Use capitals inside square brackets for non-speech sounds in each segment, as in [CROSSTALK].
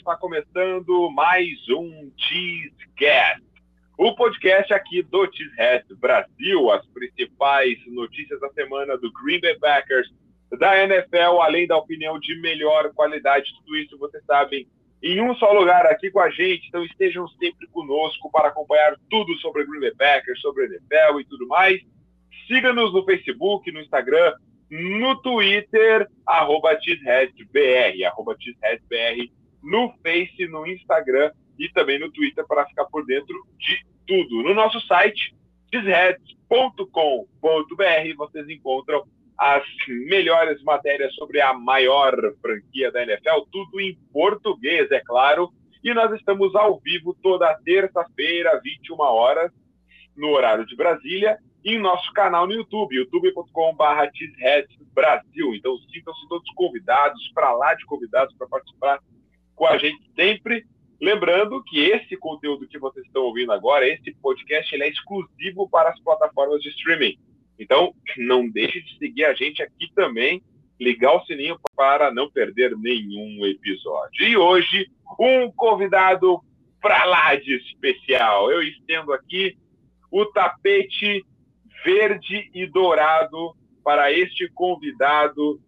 Está começando mais um Cheesecast, o podcast aqui do Cheesehead Brasil, as principais notícias da semana do Green Bay Packers, da NFL, além da opinião de melhor qualidade, tudo isso vocês sabem em um só lugar aqui com a gente. Então estejam sempre conosco para acompanhar tudo sobre Green Bay Packers, sobre NFL e tudo mais. Siga-nos no Facebook, no Instagram, no Twitter, arroba cheeseheadbr, arroba cheeseheadbr, no Face, no Instagram e também no Twitter para ficar por dentro de tudo. No nosso site, cheeseheads.com.br, vocês encontram as melhores matérias sobre a maior franquia da NFL, tudo em português, é claro. E nós estamos ao vivo toda terça-feira, 21 horas, no horário de Brasília, em nosso canal no YouTube, youtube.com.br Brasil. Então sintam-se todos convidados, para lá de convidados, para participar com a gente sempre. Lembrando que esse conteúdo que vocês estão ouvindo agora, esse podcast, ele é exclusivo para as plataformas de streaming. Então, não deixe de seguir a gente aqui também, ligar o sininho para não perder nenhum episódio. E hoje, um convidado para lá de especial. Eu estendo aqui o tapete verde e dourado para este convidado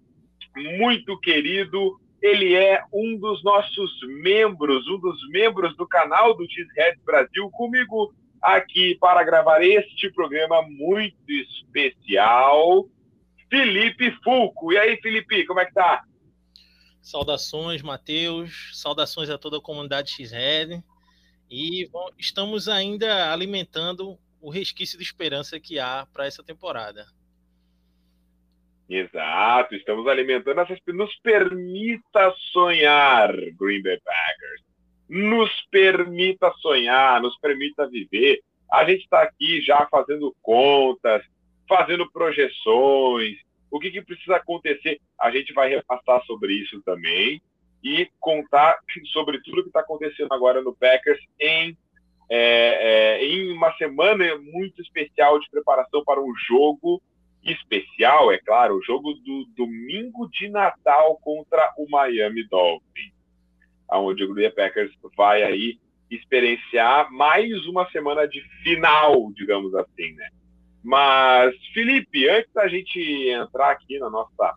muito querido. Ele é um dos nossos membros, um dos membros do canal do Cheesehead Brasil, comigo aqui para gravar este programa muito especial, Felipe Fulco. E aí, Felipe, como é que tá? Saudações, Matheus. Saudações a toda a comunidade X-Red. E bom, estamos ainda alimentando o resquício de esperança que há para essa temporada. Exato, estamos alimentando essas. Nos permita sonhar, Green Bay Packers. Nos permita sonhar, nos permita viver. A gente está aqui já fazendo contas, fazendo projeções, o que, que precisa acontecer. A gente vai repassar sobre isso também e contar sobre tudo que está acontecendo agora no Packers em é, é, em uma semana muito especial de preparação para um jogo especial, é claro, o jogo do domingo de Natal contra o Miami Dolphins, onde o Green Packers vai aí experienciar mais uma semana de final, digamos assim, né? Mas, Felipe, antes da gente entrar aqui na nossa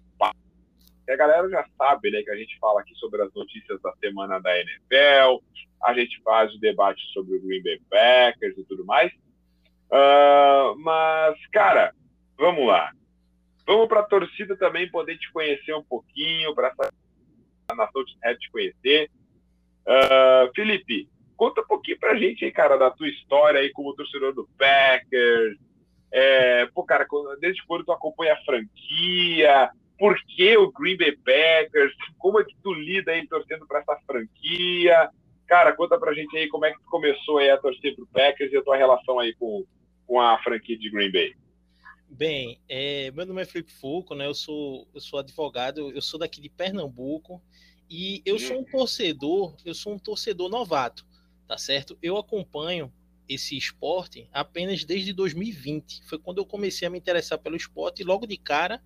a galera já sabe, né, que a gente fala aqui sobre as notícias da semana da NFL, a gente faz o debate sobre o Green Bay Packers e tudo mais. Uh, mas, cara, vamos lá. Vamos para a torcida também poder te conhecer um pouquinho, para a nação de te conhecer. Uh, Felipe, conta um pouquinho para a gente aí, cara, da tua história aí como torcedor do Packers. É, pô, cara, desde quando tu acompanha a franquia? Por que o Green Bay Packers? Como é que tu lida aí torcendo para essa franquia? Cara, conta pra gente aí como é que tu começou aí a torcer pro Packers e a tua relação aí com, com a franquia de Green Bay. Bem, é, meu nome é Felipe Foucault, né? Eu sou, eu sou advogado, eu sou daqui de Pernambuco e eu sou um torcedor, eu sou um torcedor novato, tá certo? Eu acompanho esse esporte apenas desde 2020. Foi quando eu comecei a me interessar pelo esporte e logo de cara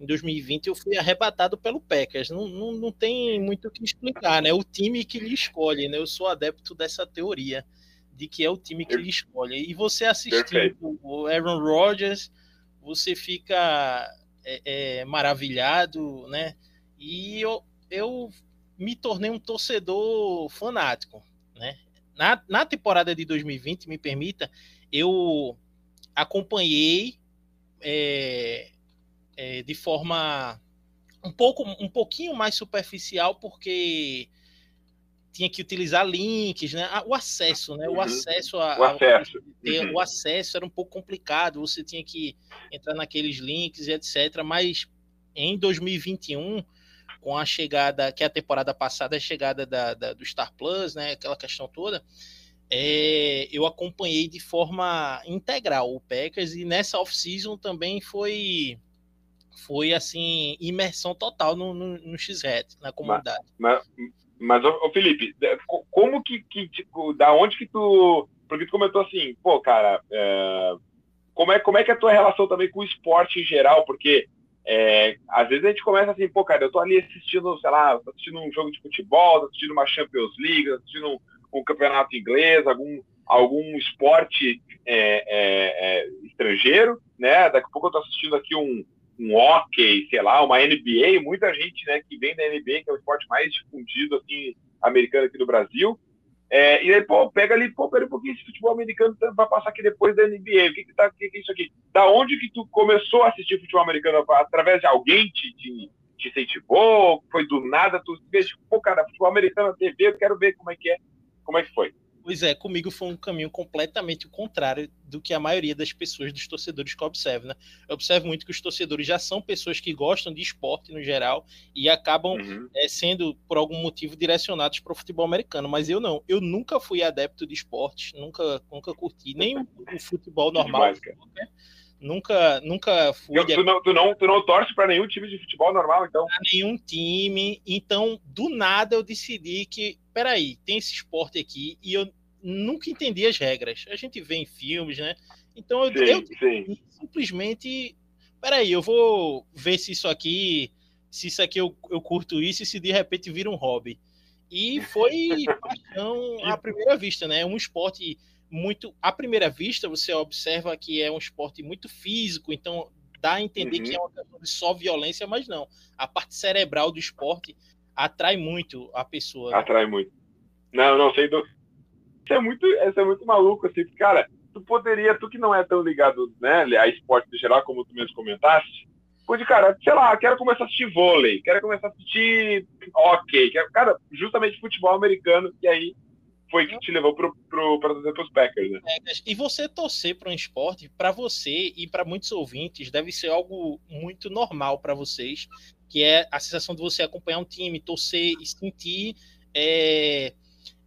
em 2020 eu fui arrebatado pelo Packers. Não, não, não tem muito o que explicar, né? O time que lhe escolhe, né? Eu sou adepto dessa teoria de que é o time que lhe escolhe. E você assistindo o Aaron Rodgers, você fica é, é, maravilhado, né? E eu, eu me tornei um torcedor fanático, né? Na, na temporada de 2020, me permita, eu acompanhei é, é, de forma um pouco um pouquinho mais superficial porque tinha que utilizar links, né? Ah, o acesso, né? O uhum. acesso a, o acesso. A, uhum. o acesso era um pouco complicado, você tinha que entrar naqueles links e etc. Mas em 2021, com a chegada, que é a temporada passada, a chegada da, da, do Star Plus, né? Aquela questão toda, é, eu acompanhei de forma integral o Packers e nessa off-season também foi foi assim, imersão total no, no, no X-Red, na comunidade. Mas, mas, mas ô, Felipe, como que, que, tipo, da onde que tu. Porque tu comentou assim, pô, cara, é, como, é, como é que é a tua relação também com o esporte em geral? Porque é, às vezes a gente começa assim, pô, cara, eu tô ali assistindo, sei lá, tô assistindo um jogo de futebol, tô assistindo uma Champions League, tô assistindo um, um campeonato inglês, algum, algum esporte é, é, é, estrangeiro, né? Daqui a pouco eu tô assistindo aqui um, um hockey, sei lá, uma NBA, muita gente, né, que vem da NBA, que é o esporte mais difundido, assim, americano aqui no Brasil, é, e aí, pô, pega ali, pô, pera um pouquinho esse futebol americano vai passar aqui depois da NBA. O que que, tá, que, que é isso aqui? Da onde que tu começou a assistir futebol americano? Através de alguém te, te, te incentivou? Foi do nada? Tu vê, tipo, pô, cara, futebol americano na TV, eu quero ver como é que é. Como é que foi? Pois é, comigo foi um caminho completamente o contrário do que a maioria das pessoas, dos torcedores que eu observo, né? Eu observo muito que os torcedores já são pessoas que gostam de esporte no geral e acabam uhum. é, sendo, por algum motivo, direcionados para o futebol americano. Mas eu não. Eu nunca fui adepto de esportes, nunca, nunca curti nem o, futebol normal. Demais, nunca, nunca fui. Tu, não, tu, não, tu não torce para nenhum time de futebol normal, então? Pra nenhum time. Então, do nada, eu decidi que, peraí, tem esse esporte aqui e eu nunca entendi as regras. A gente vê em filmes, né? Então eu, sim, eu sim. simplesmente. Peraí, eu vou ver se isso aqui. Se isso aqui eu, eu curto isso e se de repente vira um hobby. E foi [LAUGHS] paixão à primeira vista, né? É um esporte muito. À primeira vista, você observa que é um esporte muito físico, então dá a entender uhum. que é uma questão de só violência, mas não. A parte cerebral do esporte atrai muito a pessoa. Né? Atrai muito. Não, não, sei do isso é muito, isso é muito maluco, assim, cara, tu poderia, tu que não é tão ligado, né, a esporte em geral, como tu mesmo comentaste, pode, cara, sei lá, quero começar a assistir vôlei, quero começar a assistir hockey, quero, cara, justamente futebol americano, e aí foi que te levou para pro, pro, os Packers, né? É, e você torcer para um esporte, para você e para muitos ouvintes, deve ser algo muito normal para vocês, que é a sensação de você acompanhar um time, torcer e sentir é,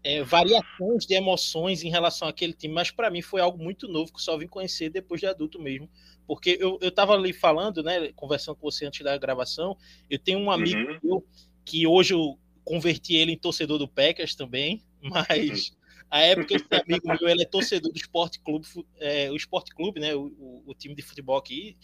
é, variações de emoções em relação àquele time, mas para mim foi algo muito novo que só vim conhecer depois de adulto mesmo. Porque eu, eu tava ali falando, né, conversando com você antes da gravação, eu tenho um amigo uhum. meu, que hoje eu converti ele em torcedor do Packers também, [LAUGHS] mas a época esse amigo meu, ele é torcedor do Esporte Clube, é, o Esporte Clube, né, o, o, o, time de futebol aqui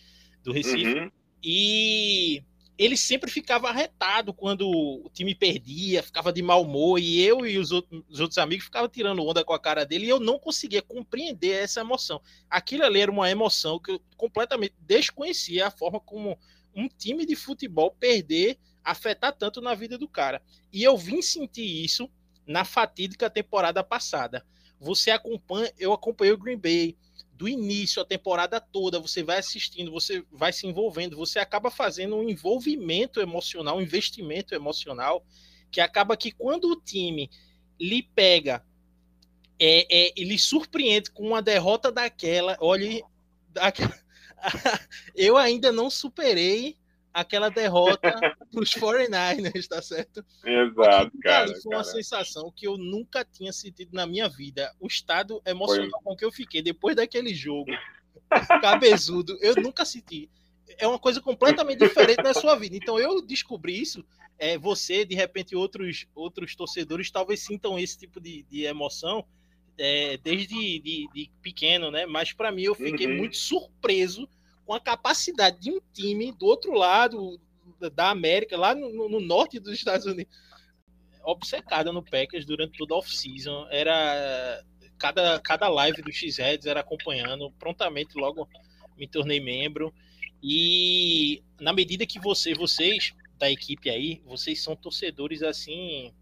do Recife, uhum. e ele sempre ficava arretado quando o time perdia, ficava de mau humor, e eu e os outros, os outros amigos ficavam tirando onda com a cara dele, e eu não conseguia compreender essa emoção. Aquilo ali era uma emoção que eu completamente desconhecia a forma como um time de futebol perder afetar tanto na vida do cara. E eu vim sentir isso na fatídica temporada passada. Você acompanha, eu acompanhei o Green Bay, do início a temporada toda, você vai assistindo, você vai se envolvendo, você acaba fazendo um envolvimento emocional, um investimento emocional, que acaba que quando o time lhe pega, é, é, ele surpreende com uma derrota daquela, olhe, [LAUGHS] eu ainda não superei aquela derrota para os 49ers, tá certo? Exato, cara. foi uma sensação que eu nunca tinha sentido na minha vida. O estado emocional foi. com que eu fiquei depois daquele jogo, [LAUGHS] cabezudo, eu nunca senti. É uma coisa completamente diferente na sua vida. Então eu descobri isso. É, você, de repente, outros, outros torcedores talvez sintam esse tipo de, de emoção é, desde de, de, pequeno, né? Mas para mim eu fiquei uhum. muito surpreso com a capacidade de um time do outro lado da América, lá no, no norte dos Estados Unidos, obcecada no Packers durante toda a off-season. Era cada, cada live do X-Heads era acompanhando, prontamente logo me tornei membro. E na medida que você, vocês da equipe aí, vocês são torcedores assim,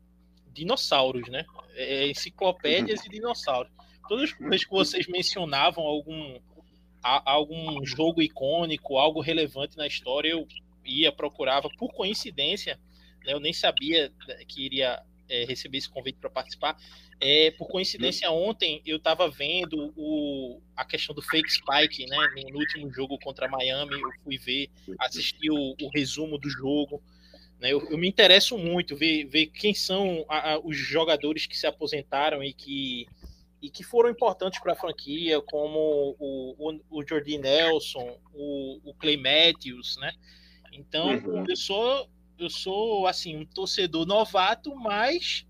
dinossauros, né? É, enciclopédias e dinossauros. Todas as vezes que vocês mencionavam algum algum jogo icônico, algo relevante na história, eu ia, procurava, por coincidência, né, eu nem sabia que iria é, receber esse convite para participar. É, por coincidência, ontem eu estava vendo o, a questão do fake spike, né? No, último jogo contra Miami, eu fui ver, assistir o, o resumo do jogo. Né, eu, eu, me interesso muito ver, ver quem são a, a, os jogadores que se aposentaram e que e que foram importantes para a franquia, como o, o, o Jordi Nelson, o, o, Clay Matthews, né? Então, uhum. eu sou eu sou assim um torcedor novato, mas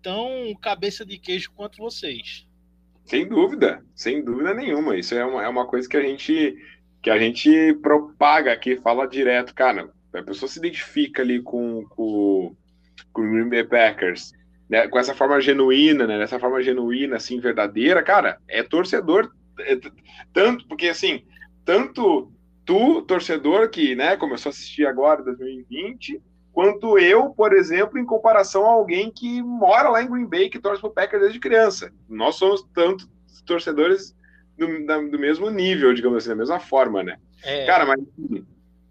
tão cabeça de queijo quanto vocês. Sem dúvida, sem dúvida nenhuma. Isso é uma, é uma coisa que a gente que a gente propaga aqui, fala direto, cara, a pessoa se identifica ali com, com, com o Green Bay Packers, né, com essa forma genuína, né, dessa forma genuína, assim, verdadeira, cara, é torcedor, é, tanto, porque assim, tanto tu, torcedor, que, né, começou a assistir agora, 2020, quanto eu, por exemplo, em comparação a alguém que mora lá em Green Bay, que torce pro Packers desde criança. Nós somos tanto torcedores do, da, do mesmo nível, digamos assim, da mesma forma, né? É. Cara, mas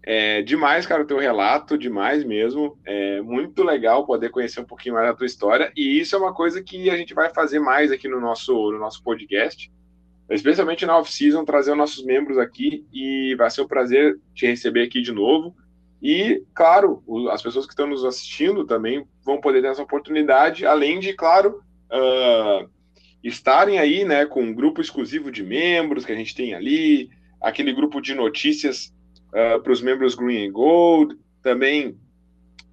é demais, cara, o teu relato, demais mesmo. É muito legal poder conhecer um pouquinho mais da tua história. E isso é uma coisa que a gente vai fazer mais aqui no nosso, no nosso podcast. Especialmente na off-season, trazer os nossos membros aqui. E vai ser um prazer te receber aqui de novo. E, claro, as pessoas que estão nos assistindo também vão poder ter essa oportunidade, além de, claro, uh, estarem aí né, com um grupo exclusivo de membros que a gente tem ali, aquele grupo de notícias uh, para os membros Green and Gold, também,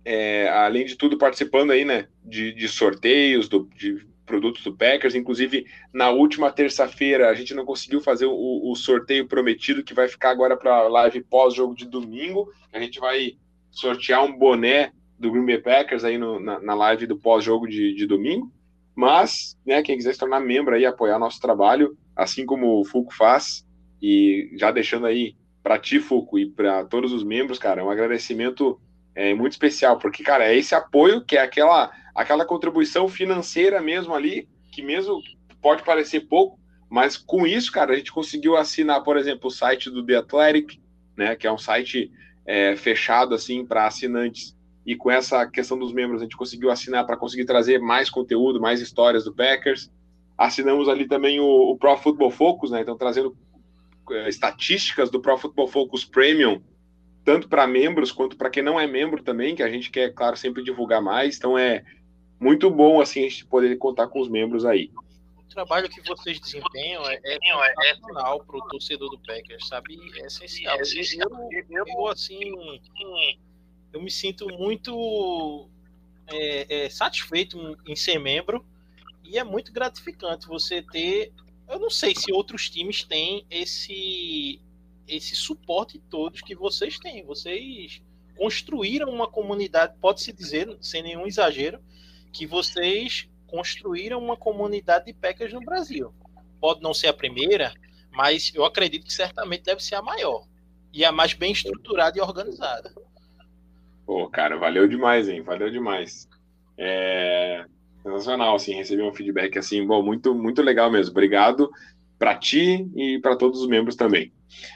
é, além de tudo, participando aí né, de, de sorteios do, de produtos do Packers. Inclusive, na última terça-feira, a gente não conseguiu fazer o, o sorteio prometido, que vai ficar agora para a live pós-jogo de domingo. A gente vai sortear um boné do Green Bay Packers aí no, na, na, live do pós-jogo de, de domingo. Mas, né, quem quiser se tornar membro aí, apoiar nosso trabalho, assim como o Fuco faz, e já deixando aí para ti, Fuco, e para todos os membros, cara, um agradecimento é, muito especial, porque, cara, é esse apoio que é aquela, aquela contribuição financeira mesmo ali, que mesmo pode parecer pouco, mas com isso, cara, a gente conseguiu assinar, por exemplo, o site do The Athletic, né, que é um site é, fechado, assim, para assinantes, e com essa questão dos membros, a gente conseguiu assinar para conseguir trazer mais conteúdo, mais histórias do Packers. Assinamos ali também o, o Pro Football Focus, né? Então, trazendo é, estatísticas do Pro Football Focus Premium, tanto para membros quanto para quem não é membro também, que a gente quer, claro, sempre divulgar mais. Então, é muito bom, assim, a gente poder contar com os membros aí. O trabalho que vocês desempenham é, é, é para o torcedor do Packers, sabe? É essencial. É essencial. Eu, eu, assim eu me sinto muito é, é, satisfeito em ser membro e é muito gratificante você ter. Eu não sei se outros times têm esse esse suporte todos que vocês têm. Vocês construíram uma comunidade, pode-se dizer, sem nenhum exagero, que vocês construíram uma comunidade de Packers no Brasil. Pode não ser a primeira, mas eu acredito que certamente deve ser a maior e a mais bem estruturada e organizada. Pô, cara, valeu demais, hein? Valeu demais. É sensacional, assim, receber um feedback assim, bom, muito, muito legal mesmo. Obrigado para ti e para todos os membros também.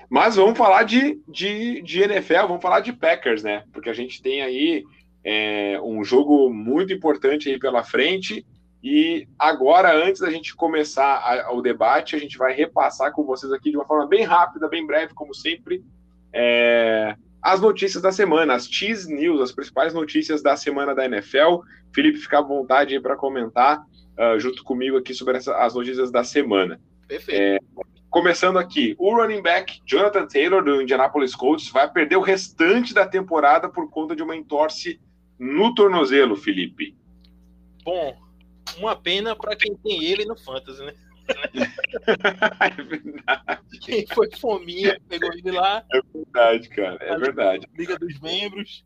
Mas vamos falar de, de, de NFL, vamos falar de Packers, né? Porque a gente tem aí é, um jogo muito importante aí pela frente. E agora, antes da gente começar a, o debate, a gente vai repassar com vocês aqui de uma forma bem rápida, bem breve, como sempre, é, as notícias da semana, as Cheese News, as principais notícias da semana da NFL. Felipe, fica à vontade aí para comentar uh, junto comigo aqui sobre essa, as notícias da semana. Perfeito. É, começando aqui, o running back Jonathan Taylor do Indianapolis Colts vai perder o restante da temporada por conta de uma entorse no tornozelo, Felipe. Bom, uma pena para quem tem ele no Fantasy, né? [LAUGHS] é verdade. Quem foi fominha, pegou ele lá. É verdade, cara. É verdade. Liga dos membros.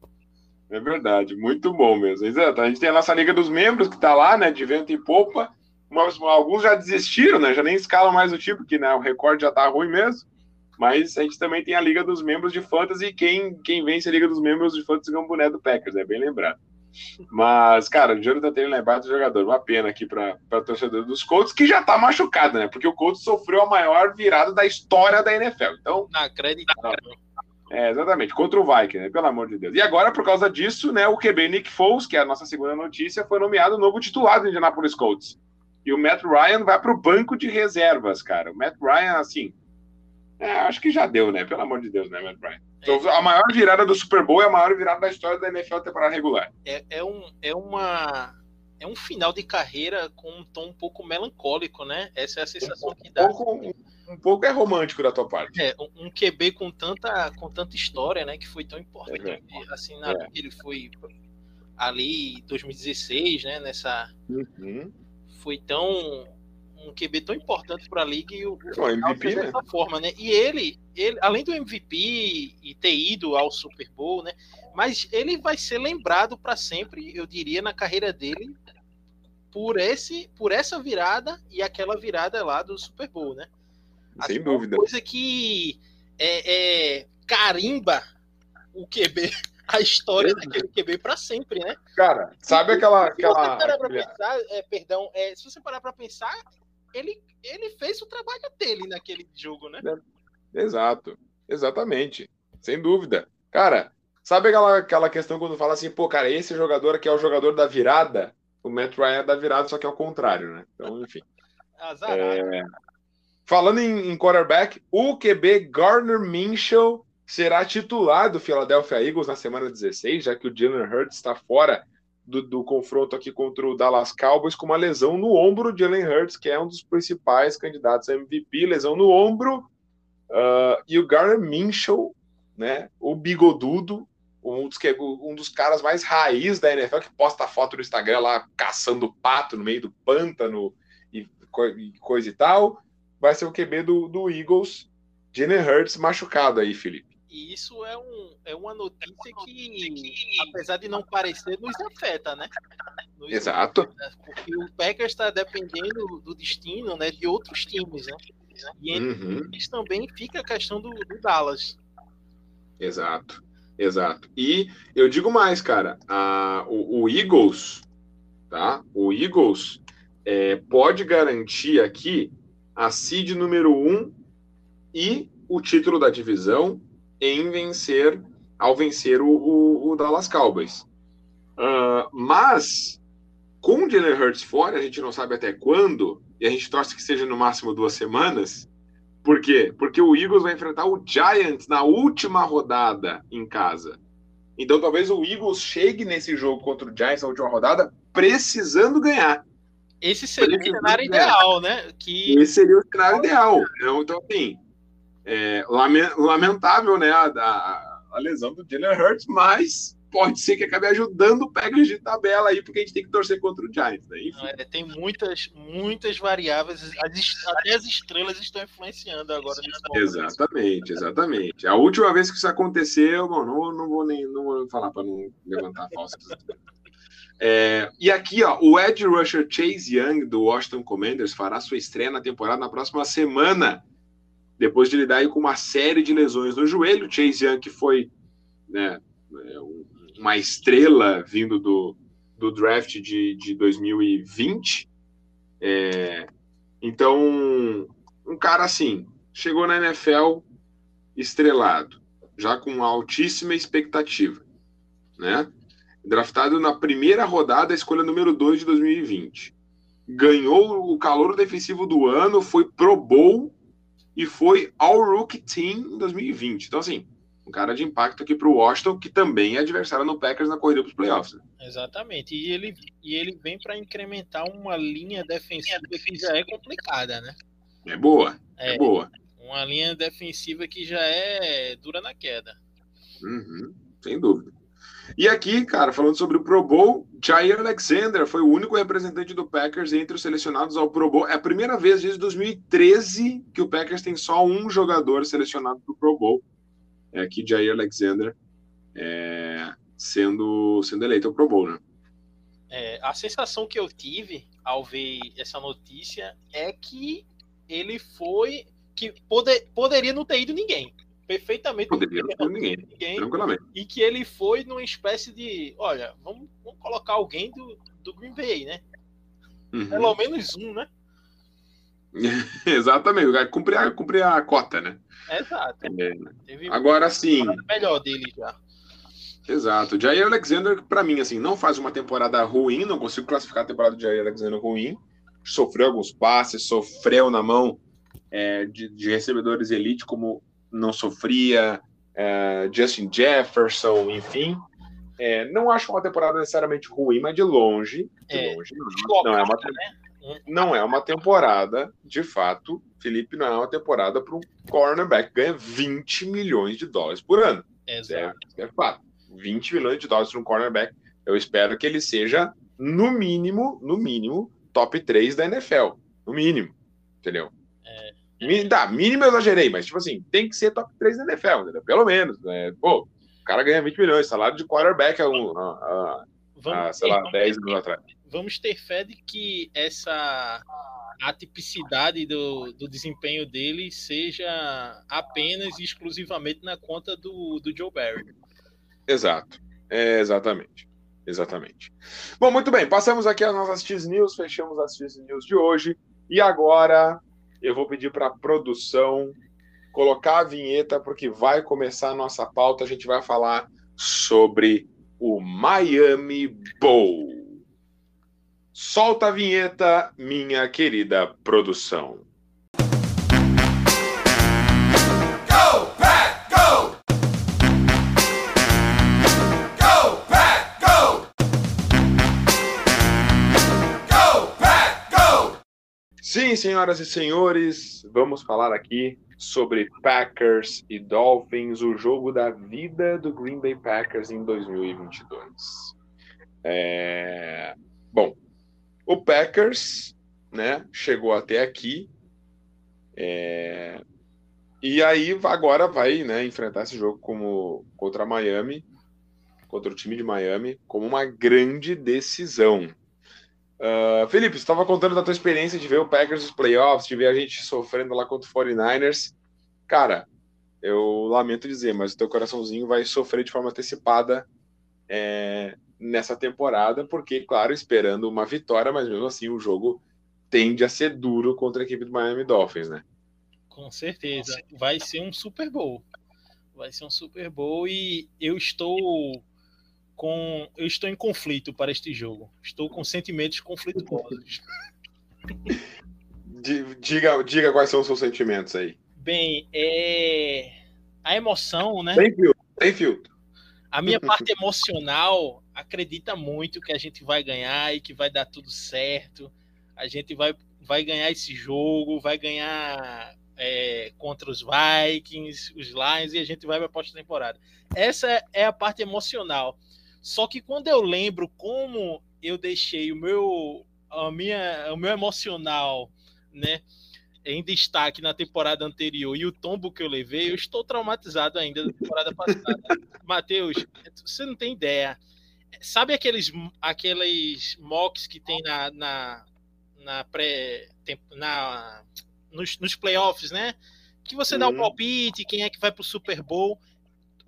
É verdade, muito bom mesmo. Exato. A gente tem a nossa Liga dos Membros que tá lá, né? De vento e popa. Mas, alguns já desistiram, né? Já nem escalam mais o tipo, porque né, o recorde já tá ruim mesmo. Mas a gente também tem a Liga dos Membros de Fantasy quem, quem vence a Liga dos Membros de Fantasy é um boné do Packers, é bem lembrado. Mas, cara, o Jonathan Taylor é baita jogador. Uma pena aqui para torcedor dos Colts, que já tá machucado, né? Porque o Colts sofreu a maior virada da história da NFL. Então. Acredito. É, exatamente, contra o Vikings, né? Pelo amor de Deus. E agora, por causa disso, né, o QB Nick Foles, que é a nossa segunda notícia, foi nomeado novo titular do Indianapolis Colts. E o Matt Ryan vai para o banco de reservas, cara. O Matt Ryan, assim, é, acho que já deu, né? Pelo amor de Deus, né, Matt Ryan? Então, a maior virada do Super Bowl é a maior virada da história da NFL temporada regular. É, é, um, é uma é um final de carreira com um tom um pouco melancólico, né? Essa é a sensação um que dá. Pouco, um, um, pouco é romântico da tua parte. É, um, um QB com tanta, com tanta história, né? Que foi tão importante. É, assim, na, é. ele foi ali em 2016, né? Nessa. Uhum. Foi tão um QB tão importante para a liga e o, o MVP, né? dessa forma, né? E ele, ele, além do MVP e ter ido ao Super Bowl, né? Mas ele vai ser lembrado para sempre, eu diria, na carreira dele por esse, por essa virada e aquela virada lá do Super Bowl, né? Sem assim, dúvida. Coisa que é, é, carimba o QB [LAUGHS] a história daquele QB para sempre, né? Cara, sabe aquela. Se aquela... você parar para pensar, é, perdão, é, se você parar para pensar, ele, ele fez o trabalho dele naquele jogo, né? É, exato, exatamente, sem dúvida. Cara, sabe aquela, aquela questão quando fala assim, pô, cara, esse jogador aqui é o jogador da virada? O Matt Ryan é da virada, só que é o contrário, né? Então, enfim. [LAUGHS] É... Falando em, em quarterback, o QB Gardner Minshew será titular do Philadelphia Eagles na semana 16, já que o Jalen Hurts está fora do, do, confronto aqui contra o Dallas Cowboys com uma lesão no ombro de Jalen Hurts, que é um dos principais candidatos a MVP, lesão no ombro. Uh, e o Garner Minshew, né, o bigodudo, um dos, um dos caras mais raiz da NFL, que posta foto no Instagram lá caçando pato no meio do pântano e, e coisa e tal, vai ser o QB do, do Eagles, Jalen Hurts machucado aí, Felipe. E isso é, um, é uma notícia que, apesar de não parecer, nos afeta, né? Nos Exato. Afeta, porque o Packers está dependendo do destino né, de outros times, né? E entre uhum. eles também fica a questão do, do, Dallas. Exato, exato. E eu digo mais, cara, a, o, o Eagles, tá? O Eagles é, pode garantir aqui a seed número um e o título da divisão em vencer ao vencer o, o, o Dallas Cowboys. Uh, mas com o Jalen Hurts fora, a gente não sabe até quando, e a gente torce que seja no máximo duas semanas. Por quê? Porque o Eagles vai enfrentar o Giants na última rodada em casa. Então talvez o Eagles chegue nesse jogo contra o Giants na última rodada precisando ganhar. Esse seria o cenário ideal, né? Que... Esse seria o cenário ideal. Então, assim, é, lamentável, né, a, a, a, lesão do Jalen Hurts, mas pode ser que acabe ajudando o Packers de tabela aí, porque a gente tem que torcer contra o Giants, né? É, tem muitas, muitas variáveis, as, até as estrelas estão influenciando agora. Exatamente, exatamente. A última vez que isso aconteceu, bom, não, não vou nem não vou falar para não levantar falsas. [LAUGHS] É, e aqui, ó, o Edge Rusher Chase Young do Washington Commanders fará sua estreia na temporada na próxima semana depois de lidar com uma série de lesões no joelho. Chase Young, que foi né, é, uma estrela vindo do, do draft de, de 2020. É, então, um cara assim, chegou na NFL estrelado, já com altíssima expectativa, né? Draftado na primeira rodada, escolha número 2 de 2020. Ganhou o calor defensivo do ano, foi Pro Bowl e foi All Rookie Team em 2020. Então, assim, um cara de impacto aqui para o Washington, que também é adversário no Packers na corrida para os playoffs. Né? Exatamente. E ele, e ele vem para incrementar uma linha defensiva que já é complicada, né? É boa, é, é, boa. Uma linha defensiva que já é dura na queda. Uhum, sem dúvida. E aqui, cara, falando sobre o Pro Bowl, Jair Alexander foi o único representante do Packers entre os selecionados ao Pro Bowl. É a primeira vez desde 2013 que o Packers tem só um jogador selecionado para o Pro Bowl. É aqui Jair Alexander é, sendo, sendo eleito ao Pro Bowl, né? É, a sensação que eu tive ao ver essa notícia é que ele foi que poder, poderia não ter ido ninguém perfeitamente Poderia não ninguém, ninguém, tranquilamente. E que ele foi numa espécie de, olha, vamos, vamos colocar alguém do, do Green Bay, né? Uhum. Pelo menos um, né? [LAUGHS] Exatamente, cumprir a, cumprir a cota, né? Exato. É. Agora sim. Melhor dele já. Exato. Jair Alexander, para mim, assim, não faz uma temporada ruim, não consigo classificar a temporada de Jair Alexander ruim. Sofreu alguns passes, sofreu na mão é, de, de recebedores elite, como não sofria, é, Justin Jefferson, enfim. É, não acho uma temporada necessariamente ruim, mas de longe, de é, longe não, não, é uma, né? não é uma temporada, de fato, Felipe, não é uma temporada para um cornerback ganha 20 milhões de dólares por ano. Exato. É, é fato. 20 milhões de dólares para um cornerback. Eu espero que ele seja, no mínimo, no mínimo, top 3 da NFL. No mínimo. entendeu? É. Tá, mínimo eu exagerei, mas tipo assim, tem que ser top 3 da NFL, entendeu? Pelo menos. Né? Pô, o cara ganha 20 milhões, salário de quarterback há, um, há, há, sei lá, 10 anos atrás. Vamos ter fé de que essa atipicidade do, do desempenho dele seja apenas e exclusivamente na conta do, do Joe Barry. Exato, é, exatamente. Exatamente. Bom, muito bem, passamos aqui as nossas X News, fechamos as X News de hoje. E agora eu vou pedir para a produção colocar a vinheta, porque vai começar a nossa pauta. A gente vai falar sobre o Miami Bowl. Solta a vinheta, minha querida produção. Sim, senhoras e senhores, vamos falar aqui sobre Packers e Dolphins, o jogo da vida do Green Bay Packers em 2022. É... Bom, o Packers, né, chegou até aqui é... e aí agora vai, né, enfrentar esse jogo como contra Miami, contra o time de Miami, como uma grande decisão. Uh, Felipe, você estava contando da tua experiência de ver o Packers nos playoffs, de ver a gente sofrendo lá contra o 49ers. Cara, eu lamento dizer, mas o teu coraçãozinho vai sofrer de forma antecipada é, nessa temporada, porque, claro, esperando uma vitória, mas mesmo assim o jogo tende a ser duro contra a equipe do Miami Dolphins, né? Com certeza. Vai ser um Super Bowl. Vai ser um Super Bowl e eu estou com. Eu estou em conflito para este jogo. Estou com sentimentos conflituosos. [LAUGHS] diga, diga quais são os seus sentimentos aí. Bem, é. A emoção, né? Tem filtro, tem filtro. A minha parte emocional acredita muito que a gente vai ganhar e que vai dar tudo certo. A gente vai, vai ganhar esse jogo, vai ganhar é, contra os Vikings, os Lions e a gente vai para a pós-temporada. Essa é a parte emocional. Só que quando eu lembro como eu deixei o meu, a minha, o meu emocional, né, em destaque na temporada anterior e o tombo que eu levei, eu estou traumatizado ainda da temporada passada. [LAUGHS] Matheus, você não tem ideia. Sabe aqueles, aqueles mocks que tem na, na, na pré na nos, nos playoffs, né? Que você dá o um uhum. palpite, quem é que vai para o Super Bowl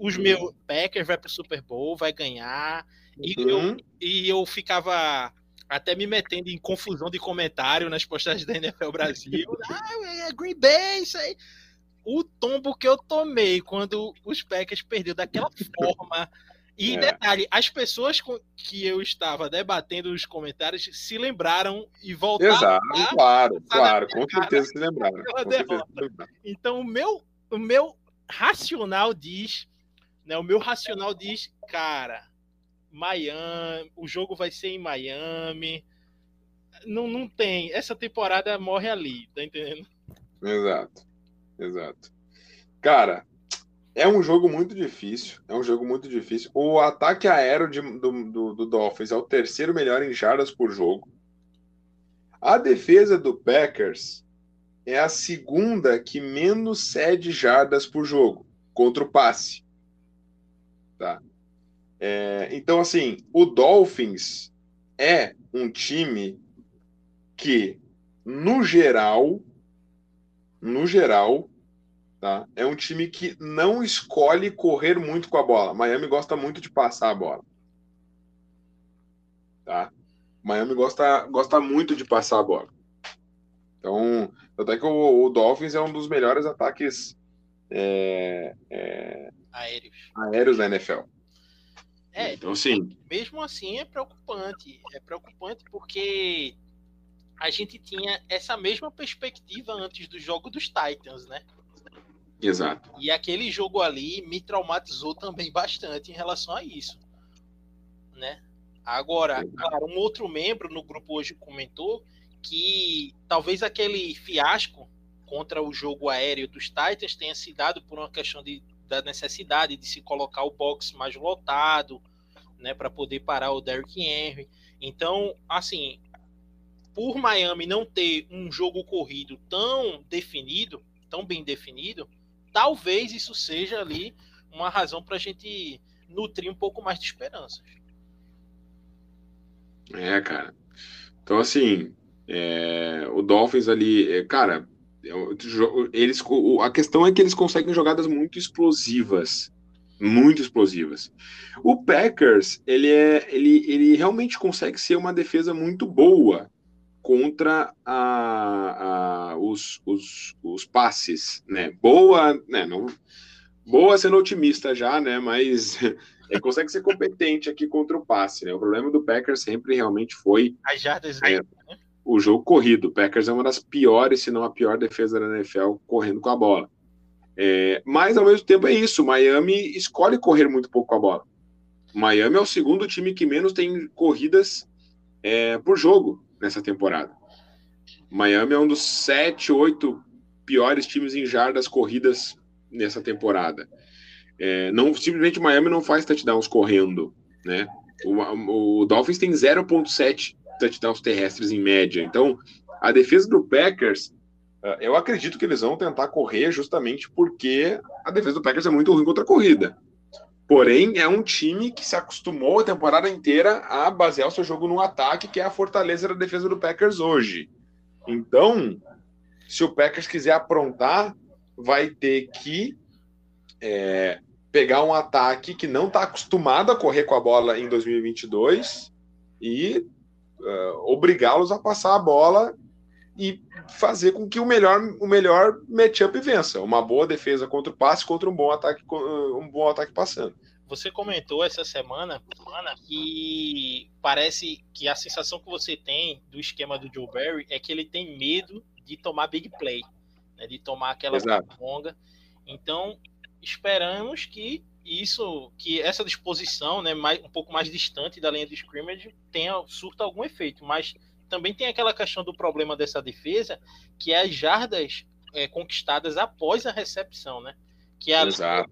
os uhum. meus Packers vai pro Super Bowl, vai ganhar. E, uhum. eu, e eu ficava até me metendo em confusão de comentário nas postagens da NFL Brasil. [LAUGHS] ah, é Green Bay, isso aí. O tombo que eu tomei quando os Packers perderam daquela [LAUGHS] forma. E é. detalhe, as pessoas com que eu estava debatendo nos comentários se lembraram e voltaram. Exato, a, claro, claro, com certeza se lembraram. [LAUGHS] Certeza se lembraram. Então, o meu, o meu racional diz né? O meu racional diz, cara, Miami, o jogo vai ser em Miami. Não, não tem. Essa temporada morre ali, tá entendendo? Exato. Exato. Cara, é um jogo muito difícil. É um jogo muito difícil. O ataque aéreo de, do, do, do Dolphins é o terceiro melhor em jardas por jogo. A defesa do Packers é a segunda que menos cede jardas por jogo contra o passe. Tá? É, então, assim, o Dolphins é um time que, no geral, no geral, tá? É um time que não escolhe correr muito com a bola. Miami gosta muito de passar a bola. Tá? Miami gosta, gosta muito de passar a bola. Então, até que o, o Dolphins é um dos melhores ataques é, é, aéreos. aéreos da NFL. É, então sim. Mesmo assim é preocupante. É preocupante porque a gente tinha essa mesma perspectiva antes do jogo dos Titans, né? Exato. E aquele jogo ali me traumatizou também [LAUGHS] bastante em relação a isso, né? Agora, claro, um outro membro no grupo hoje comentou que talvez aquele fiasco contra o jogo aéreo dos Titans tenha se dado por uma questão de, da necessidade de se colocar o box mais lotado, né, para poder parar o Derrick Henry. Então, assim, por Miami não ter um jogo corrido tão definido, tão bem definido, talvez isso seja ali uma razão para a gente nutrir um pouco mais de esperança. É, cara. Então, assim, é, o Dolphins ali, é, cara, eles, a questão é que eles conseguem jogadas muito explosivas, muito explosivas. O Packers, ele é, ele, ele realmente consegue ser uma defesa muito boa contra a, a, os, os, os passes, né? Boa, né? Não, boa sendo otimista já, né? Mas [LAUGHS] ele consegue ser competente aqui contra o passe, né? O problema do Packers sempre realmente foi as jardas é, né? O jogo corrido. O Packers é uma das piores, se não a pior defesa da NFL correndo com a bola. É, mas ao mesmo tempo é isso. Miami escolhe correr muito pouco com a bola. Miami é o segundo time que menos tem corridas é, por jogo nessa temporada. Miami é um dos sete, oito piores times em jardas corridas nessa temporada. É, não, simplesmente Miami não faz touchdowns correndo, né? O, o Dolphins tem 0.7 touchdowns terrestres em média. Então, a defesa do Packers, é, eu acredito que eles vão tentar correr justamente porque a defesa do Packers é muito ruim contra a corrida. Porém, é um time que se acostumou a temporada inteira a basear o seu jogo no ataque, que é a fortaleza da defesa do Packers hoje. Então, se o Packers quiser aprontar, vai ter que é, pegar um ataque que não está acostumado a correr com a bola em 2022 e uh, obrigá-los a passar a bola e fazer com que o melhor, o melhor matchup vença. Uma boa defesa contra o passe, contra um bom ataque, um bom ataque passando. Você comentou essa semana, que parece que a sensação que você tem do esquema do Joe Barry é que ele tem medo de tomar big play, né, de tomar aquela longa. Então, esperamos que isso, que essa disposição, né, mais, um pouco mais distante da linha de scrimmage, tenha surta algum efeito, mas também tem aquela questão do problema dessa defesa, que é as jardas é, conquistadas após a recepção, né? Que é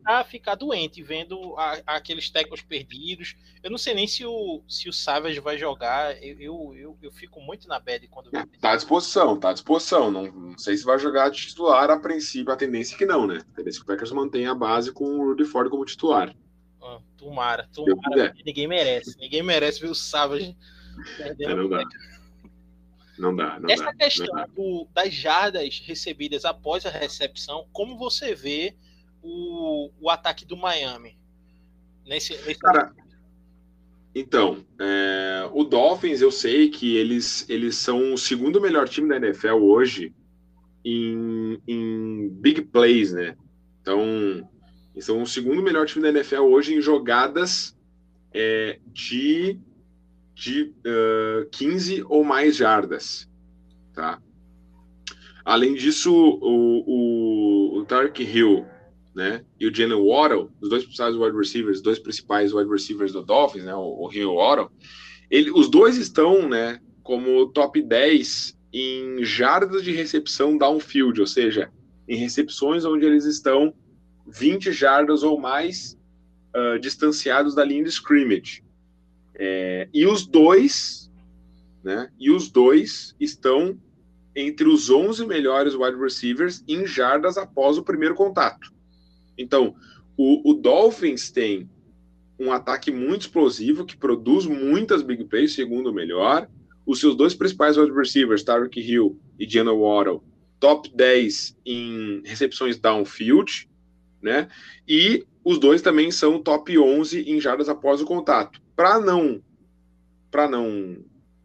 para ficar doente, vendo a, aqueles tecos perdidos. Eu não sei nem se o, se o Savage vai jogar. Eu, eu, eu, eu fico muito na bad quando. É, tá à disposição, tá à disposição. Não, não sei se vai jogar titular a princípio. A tendência é que não, né? A tendência é que o Packers mantenha a base com o Rudy Ford como titular. Ah, tomara, tomara. Ninguém merece. Ninguém merece ver o Savage perdendo. É, não dá. Não dá, não Essa dá, questão não do, das jardas recebidas após a recepção, como você vê o, o ataque do Miami? Nesse, nesse... Cara, então, é, o Dolphins, eu sei que eles, eles são o segundo melhor time da NFL hoje em, em big plays, né? Então, eles são o segundo melhor time da NFL hoje em jogadas é, de de uh, 15 ou mais jardas, tá? Além disso, o, o, o Tark Hill né, e o Jalen Waddle, os dois principais wide receivers, dois principais wide receivers do Dolphins, né, o, o Hill e o Waddle, ele, os dois estão, né, como top 10 em jardas de recepção downfield, ou seja, em recepções onde eles estão 20 jardas ou mais uh, distanciados da linha de scrimmage. É, e os dois, né? E os dois estão entre os 11 melhores wide receivers em jardas após o primeiro contato. Então, o, o Dolphins tem um ataque muito explosivo que produz muitas big plays, segundo o melhor. Os seus dois principais wide receivers, Tyreek Hill e Jenna Waddle, top 10 em recepções downfield, né? E os dois também são top 11 em jardas após o contato. Para não para não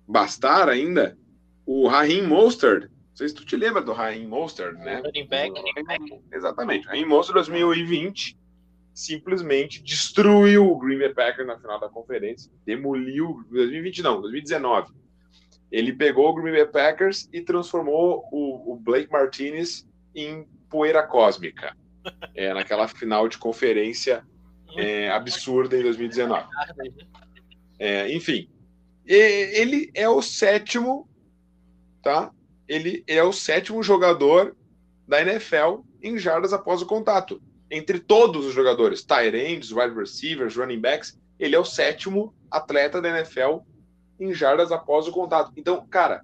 bastar ainda, o Raheem Mostert, não sei se tu te lembra do Raheem Mostert, né? Running back. Exatamente. Raheem Mostert 2020 simplesmente destruiu o Green Bay Packers na final da conferência, demoliu 2020 não, 2019. Ele pegou o Green Bay Packers e transformou o, o Blake Martinez em poeira cósmica. [LAUGHS] É, naquela final de conferência é, absurda em 2019. É, enfim, ele é o sétimo, tá? Ele é o sétimo jogador da NFL em jardas após o contato. Entre todos os jogadores, tight ends, wide receivers, running backs, ele é o sétimo atleta da NFL em jardas após o contato. Então, cara,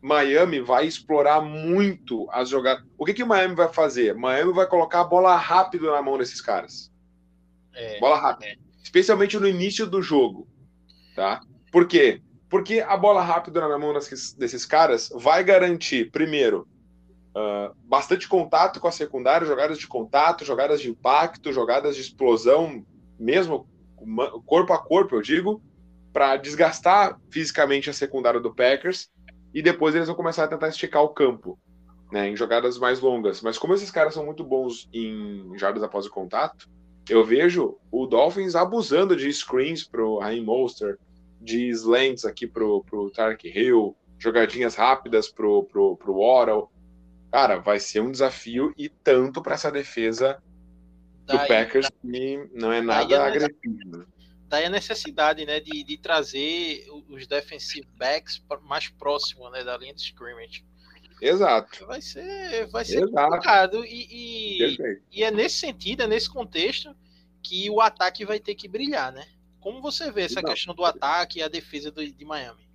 Miami vai explorar muito as jogadas. O que que Miami vai fazer? Miami vai colocar a bola rápido na mão desses caras. É, bola rápida. É. Especialmente no início do jogo, tá? Por quê? Porque a bola rápida na mão desses, caras vai garantir, primeiro, uh, bastante contato com a secundária, jogadas de contato, jogadas de impacto, jogadas de explosão, mesmo corpo a corpo, eu digo, para desgastar fisicamente a secundária do Packers e depois eles vão começar a tentar esticar o campo, né, em jogadas mais longas. Mas como esses caras são muito bons em jardas após o contato, eu vejo o Dolphins abusando de screens pro Raheem Monster, de slants aqui pro, pro Tark Hill, jogadinhas rápidas pro, pro, pro Waddle. Cara, vai ser um desafio e tanto para essa defesa do daí, Packers que não é nada agressivo. Daí a necessidade né, de, de trazer os defensive backs mais próximos né, da linha de scrimmage. Exato. Vai ser, vai ser Exato. complicado. E, e, e, é nesse sentido, é nesse contexto, que o ataque vai ter que brilhar, né? Como você vê essa Exato. questão do ataque e a defesa do, de Miami?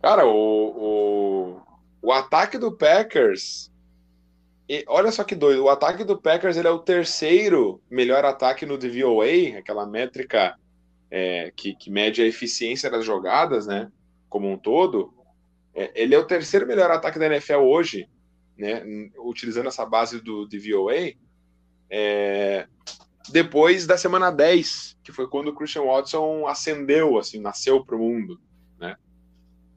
Cara, o, o, o ataque do Packers e olha só que doido, o ataque do Packers ele é o terceiro melhor ataque no DVOA, aquela métrica é, que, que, mede a eficiência das jogadas, né? Como um todo. É, ele é o terceiro melhor ataque da NFL hoje, né? Utilizando essa base do DVOA. É, depois da semana 10, que foi quando o Christian Watson ascendeu, assim, nasceu para o mundo, né?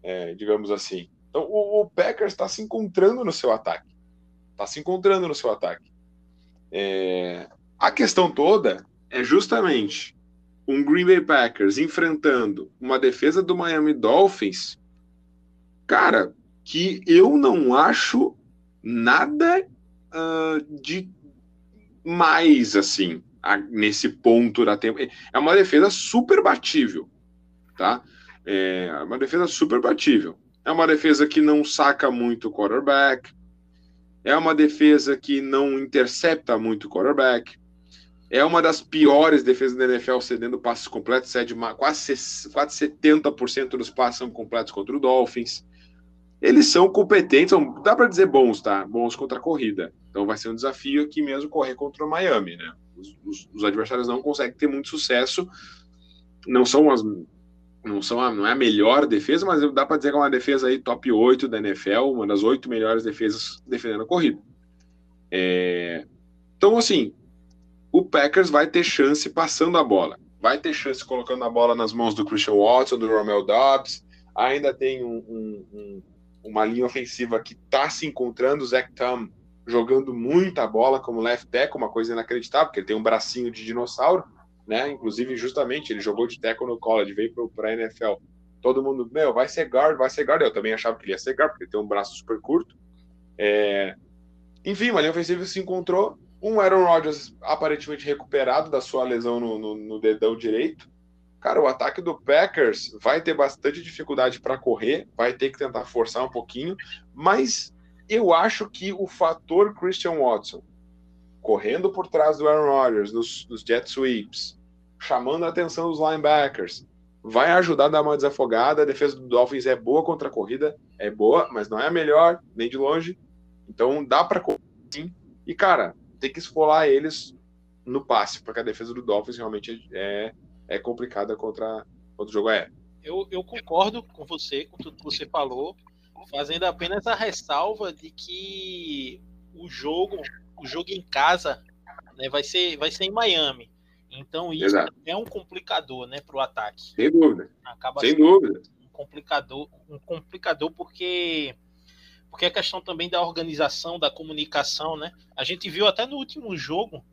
É, digamos assim. Então o, o Packers está se encontrando no seu ataque está se encontrando no seu ataque. É, a questão toda é justamente um Green Bay Packers enfrentando uma defesa do Miami Dolphins, cara, que eu não acho nada uh, de mais assim nesse ponto da tempo. É uma defesa super batível, tá? É uma defesa super batível. É uma defesa que não saca muito o quarterback, é uma defesa que não intercepta muito o quarterback. É uma das piores defesas da NFL cedendo passes completos, cede quase, quase 70% dos passes são completos contra o Dolphins. Eles são competentes, são, dá para dizer bons, tá? Bons contra a corrida. Então vai ser um desafio aqui mesmo correr contra o Miami, né? Os, os, os adversários não conseguem ter muito sucesso, não são as não, são a, não é a melhor defesa, mas dá para dizer que é uma defesa aí top 8 da NFL, uma das oito melhores defesas defendendo a corrida. É... Então, assim, o Packers vai ter chance passando a bola, vai ter chance colocando a bola nas mãos do Christian Watson, do Romel Dobbs, ainda tem um, um, um, uma linha ofensiva que está se encontrando, o Zach Tam jogando muita bola como left tackle, uma coisa inacreditável, porque ele tem um bracinho de dinossauro, né? Inclusive, justamente, ele jogou de tackle no college, veio para a NFL. Todo mundo, meu, vai ser guard, vai ser guard. Eu também achava que ele ia ser guard, porque ele tem um braço super curto. É... Enfim, uma linha ofensiva se encontrou. Um Aaron Rodgers aparentemente recuperado da sua lesão no, no, no dedão direito. Cara, o ataque do Packers vai ter bastante dificuldade para correr, vai ter que tentar forçar um pouquinho, mas eu acho que o fator Christian Watson correndo por trás do Aaron Rodgers, nos, nos jet sweeps, chamando a atenção dos linebackers. Vai ajudar a dar uma desafogada. A defesa do Dolphins é boa contra a corrida, é boa, mas não é a melhor, nem de longe. Então dá para sim. E cara, tem que esfolar eles no passe, porque a defesa do Dolphins realmente é, é complicada contra, contra o jogo aéreo. Eu, eu concordo com você, com tudo que você falou, fazendo apenas a ressalva de que o jogo, o jogo em casa, né, vai ser, vai ser em Miami. Então isso Exato. é um complicador, né, para o ataque. Sem dúvida. Acaba Sem dúvida. Um complicador, um complicador porque porque a questão também da organização, da comunicação, né? A gente viu até no último jogo,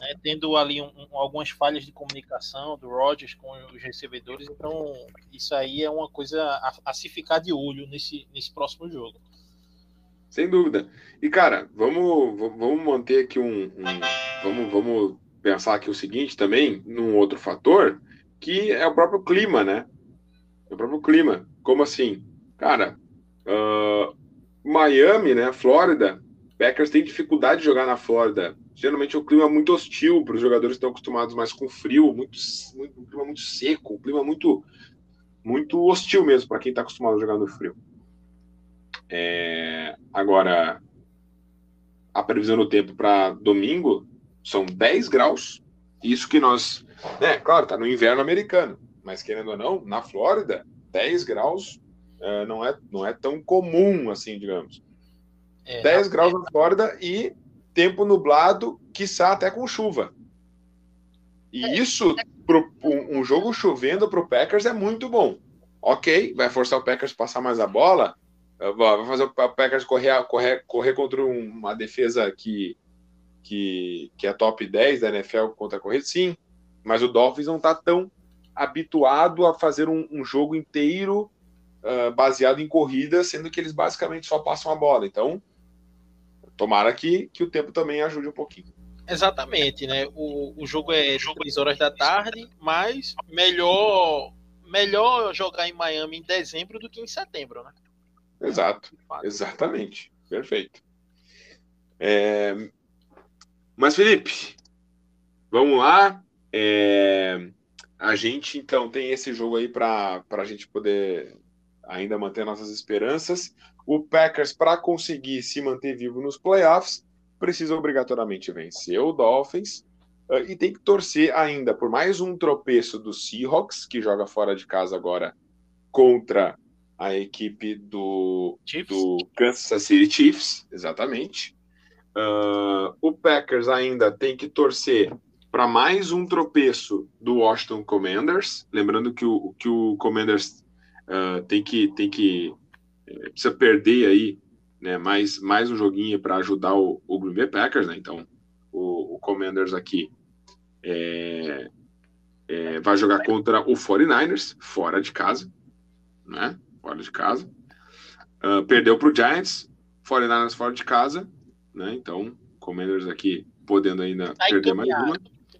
né, tendo ali um, um, algumas falhas de comunicação do Rogers com os recebedores. Então isso aí é uma coisa a, a se ficar de olho nesse nesse próximo jogo. Sem dúvida. E cara, vamos vamos manter aqui um, um vamos vamos pensar aqui o seguinte também, num outro fator, que é o próprio clima, né? É o próprio clima. Como assim? Cara, uh, Miami, né? Flórida, Packers tem dificuldade de jogar na Flórida. Geralmente o clima é muito hostil para os jogadores que estão acostumados mais com frio, muito, muito, um clima muito seco, um clima muito, muito hostil mesmo para quem está acostumado a jogar no frio. É, agora, a previsão do tempo para domingo são 10 graus. Isso que nós. Né, claro, tá no inverno americano, mas querendo ou não, na Flórida, 10 graus uh, não, é, não é tão comum assim, digamos. É, 10 graus na Flórida e tempo nublado, quiçá até com chuva. E é, isso, pro, um, um jogo chovendo para o Packers é muito bom. Ok, vai forçar o Packers a passar mais a bola, vai fazer o Packers correr, correr, correr contra uma defesa que, que, que é top 10 da NFL contra a corrida, sim, mas o Dolphins não está tão habituado a fazer um, um jogo inteiro uh, baseado em corrida, sendo que eles basicamente só passam a bola. Então, tomara que, que o tempo também ajude um pouquinho. Exatamente, né? O, o jogo é 3 horas da tarde, mas melhor melhor jogar em Miami em dezembro do que em setembro, né? Exato, exatamente, perfeito. É... Mas Felipe, vamos lá. É... A gente então tem esse jogo aí para a gente poder ainda manter nossas esperanças. O Packers, para conseguir se manter vivo nos playoffs, precisa obrigatoriamente vencer o Dolphins uh, e tem que torcer ainda por mais um tropeço do Seahawks, que joga fora de casa agora contra a equipe do, do Kansas City Chiefs, exatamente. Uh, o Packers ainda tem que torcer para mais um tropeço do Washington Commanders, lembrando que o, que o Commanders uh, tem que tem que eh, precisa perder aí né, mais, mais um joguinho para ajudar o, o Green Bay Packers, né? Então, o, o Commanders aqui é, é, vai jogar contra o 49ers, fora de casa, né? Fora de casa. Uh, perdeu para o Giants, 49ers fora de casa, né? Então, Commanders aqui podendo ainda tá perder mais uma.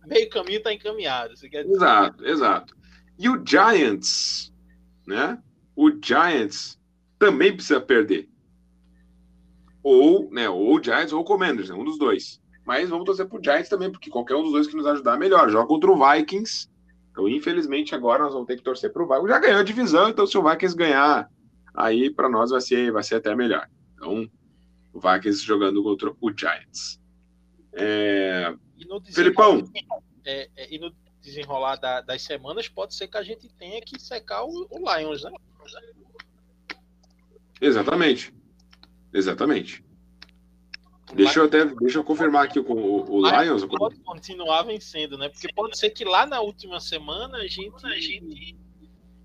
Meio caminho está encaminhado. Exato, exato. E o Giants, né? O Giants também precisa perder ou, né, ou Giants ou Commanders, né, um dos dois. Mas vamos torcer pro Giants também, porque qualquer um dos dois que nos ajudar melhor. Joga contra o Vikings. Então, infelizmente, agora nós vamos ter que torcer pro Vikings. Já ganhou a divisão, então se o Vikings ganhar, aí para nós vai ser, vai ser até melhor. Então, o Vikings jogando contra o Giants. É... E no Felipão. É, é, e no desenrolar da, das semanas, pode ser que a gente tenha que secar o, o Lions, né? Exatamente. Exatamente. Deixa eu até deixa eu confirmar aqui com o, o Lions. Pode continuar vencendo, né? Porque pode ser que lá na última semana a gente, a gente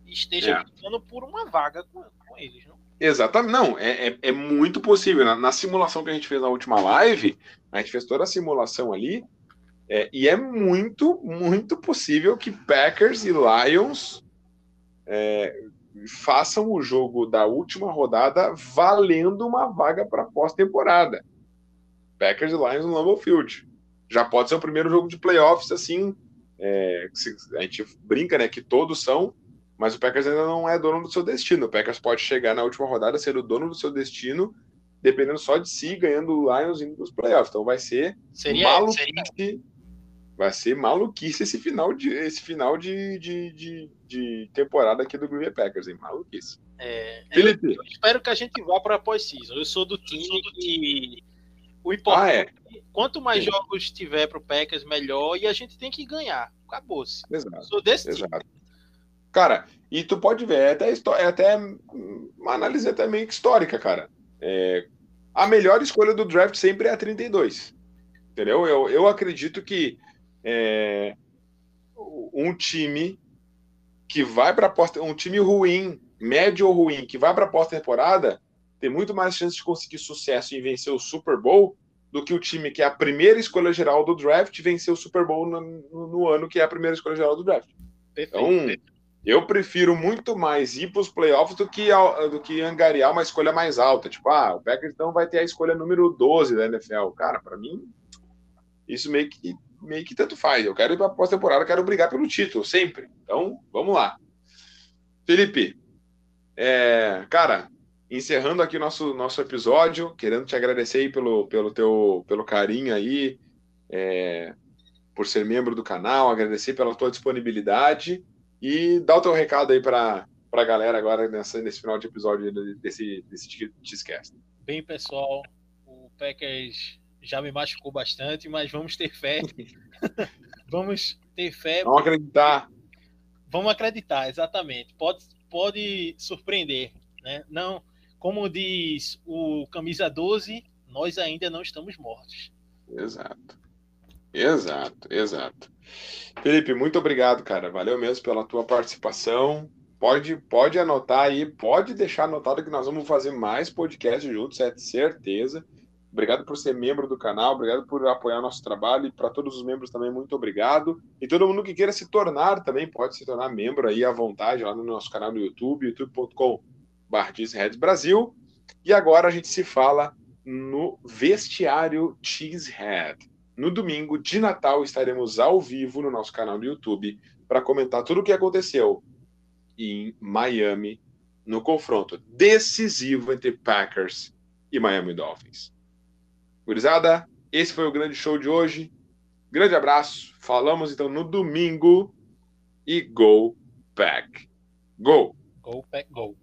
esteja é. por uma vaga com, com eles, não? Exatamente, não, é, é, é, muito possível. Na, na, simulação que a gente fez na última live, a gente fez toda a simulação ali, é, e é muito, muito possível que Packers e Lions é, façam o jogo da última rodada valendo uma vaga para pós-temporada. Packers e Lions no Lambeau Field. Já pode ser o primeiro jogo de playoffs, assim, é, a gente brinca, né, que todos são, mas o Packers ainda não é dono do seu destino. O Packers pode chegar na última rodada ser o dono do seu destino, dependendo só de si, ganhando o Lions indo para os playoffs. Então vai ser seria, maluquice, seria vai ser maluquice esse final de, esse final de, de, de, de temporada aqui do Green Bay Packers, hein? Maluquice. É, Felipe. Eu, eu espero que a gente vá para a pós-season. Eu sou do time que o importante ah, é. quanto mais Sim. jogos tiver para o Packers, melhor, e a gente tem que ganhar. Acabou-se. Exato. Sou desse Exato. time. Cara, e tu pode ver, é até, é até uma análise até meio que histórica, cara. É, a melhor escolha do draft sempre é a 32. Entendeu? Eu, eu acredito que é, um time que vai para a um time ruim, médio ou ruim, que vai para a pós-temporada, tem muito mais chance de conseguir sucesso e vencer o Super Bowl do que o time que é a primeira escolha geral do draft vencer o Super Bowl no, no, no ano que é a primeira escolha geral do draft. Perfeito. Então, eu prefiro muito mais ir para os playoffs do que, do que angariar uma escolha mais alta. Tipo, ah, o Packers então vai ter a escolha número 12 da NFL. Cara, para mim, isso meio que meio que tanto faz. Eu quero ir para a pós-temporada, quero brigar pelo título, sempre. Então, vamos lá. Felipe, é, cara, encerrando aqui nosso nosso episódio, querendo te agradecer aí pelo, pelo teu pelo carinho aí, é, por ser membro do canal, agradecer pela tua disponibilidade e dar o teu recado aí para a galera agora nessa, nesse final de episódio desse, desse Cheesecast. Bem, pessoal, o Packers já me machucou bastante, mas vamos ter fé. [LAUGHS] vamos ter fé. Vamos acreditar. Vamos acreditar, exatamente. Pode, pode surpreender. Né? Não, como diz o camisa 12, nós ainda não estamos mortos. Exato. Exato, exato. Felipe, muito obrigado, cara. Valeu mesmo pela tua participação. Pode, pode anotar aí, pode deixar anotado que nós vamos fazer mais podcasts juntos, é de certeza. Obrigado por ser membro do canal, obrigado por apoiar nosso trabalho e para todos os membros também, muito obrigado. E todo mundo que queira se tornar também pode se tornar membro aí à vontade lá no nosso canal no YouTube, youtube.com.br Brasil. E agora a gente se fala no Vestiário Cheesehead. No domingo de Natal estaremos ao vivo no nosso canal no YouTube para comentar tudo o que aconteceu em Miami no confronto decisivo entre Packers e Miami Dolphins. Gurizada, esse foi o grande show de hoje. Grande abraço. Falamos então no domingo e go pack. Go! Go pack go.